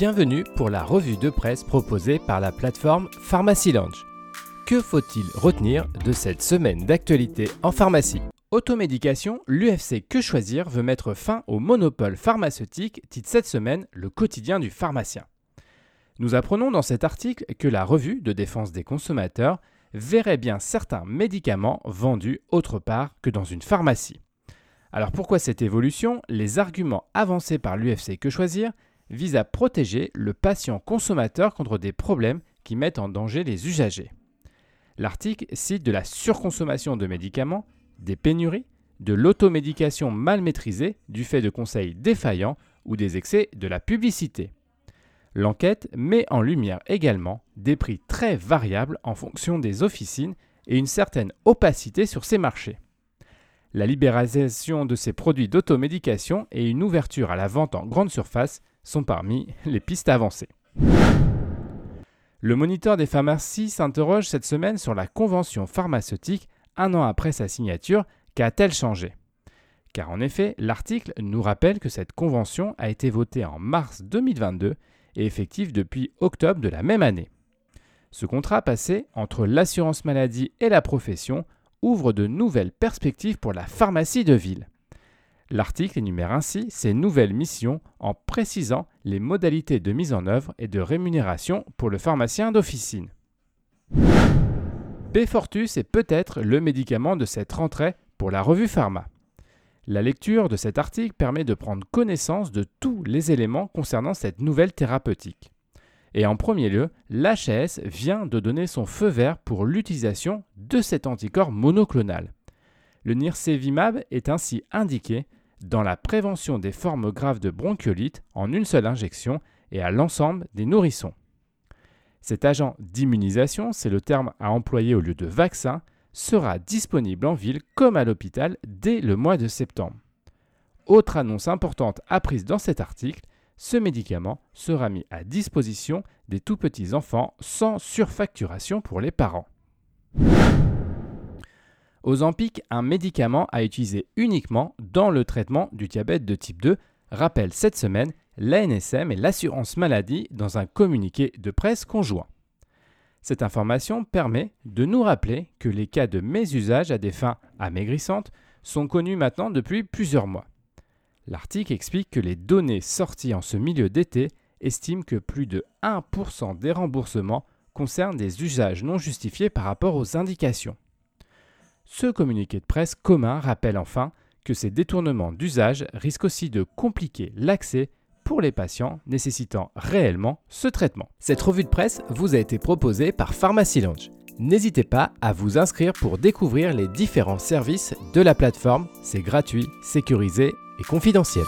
Bienvenue pour la revue de presse proposée par la plateforme Pharmacy Lounge. Que faut-il retenir de cette semaine d'actualité en pharmacie? Automédication, l'UFC Que Choisir veut mettre fin au monopole pharmaceutique, titre cette semaine le quotidien du pharmacien. Nous apprenons dans cet article que la revue de défense des consommateurs verrait bien certains médicaments vendus autre part que dans une pharmacie. Alors pourquoi cette évolution? Les arguments avancés par l'UFC Que Choisir visent à protéger le patient consommateur contre des problèmes qui mettent en danger les usagers. L'article cite de la surconsommation de médicaments, des pénuries, de l'automédication mal maîtrisée du fait de conseils défaillants ou des excès de la publicité. L'enquête met en lumière également des prix très variables en fonction des officines et une certaine opacité sur ces marchés. La libéralisation de ces produits d'automédication et une ouverture à la vente en grande surface sont parmi les pistes avancées. Le moniteur des pharmacies s'interroge cette semaine sur la convention pharmaceutique un an après sa signature. Qu'a-t-elle changé? Car en effet, l'article nous rappelle que cette convention a été votée en mars 2022 et effective depuis octobre de la même année. Ce contrat passé entre l'assurance maladie et la profession ouvre de nouvelles perspectives pour la pharmacie de ville. L'article énumère ainsi ses nouvelles missions en précisant les modalités de mise en œuvre et de rémunération pour le pharmacien d'officine. B-Fortus est peut-être le médicament de cette rentrée pour la revue Pharma. La lecture de cet article permet de prendre connaissance de tous les éléments concernant cette nouvelle thérapeutique. Et en premier lieu, l'HS vient de donner son feu vert pour l'utilisation de cet anticorps monoclonal. Le nirsevimab est ainsi indiqué dans la prévention des formes graves de bronchiolite en une seule injection et à l'ensemble des nourrissons. Cet agent d'immunisation, c'est le terme à employer au lieu de vaccin, sera disponible en ville comme à l'hôpital dès le mois de septembre. Autre annonce importante apprise dans cet article, ce médicament sera mis à disposition des tout petits enfants sans surfacturation pour les parents. Ozempic, un médicament à utiliser uniquement dans le traitement du diabète de type 2, rappelle cette semaine l'ANSM et l'assurance maladie dans un communiqué de presse conjoint. Cette information permet de nous rappeler que les cas de mésusage à des fins amaigrissantes sont connus maintenant depuis plusieurs mois. L'article explique que les données sorties en ce milieu d'été estiment que plus de 1% des remboursements concernent des usages non justifiés par rapport aux indications. Ce communiqué de presse commun rappelle enfin que ces détournements d'usage risquent aussi de compliquer l'accès pour les patients nécessitant réellement ce traitement. Cette revue de presse vous a été proposée par Pharmacy Lounge. N'hésitez pas à vous inscrire pour découvrir les différents services de la plateforme. C'est gratuit, sécurisé et confidentiel.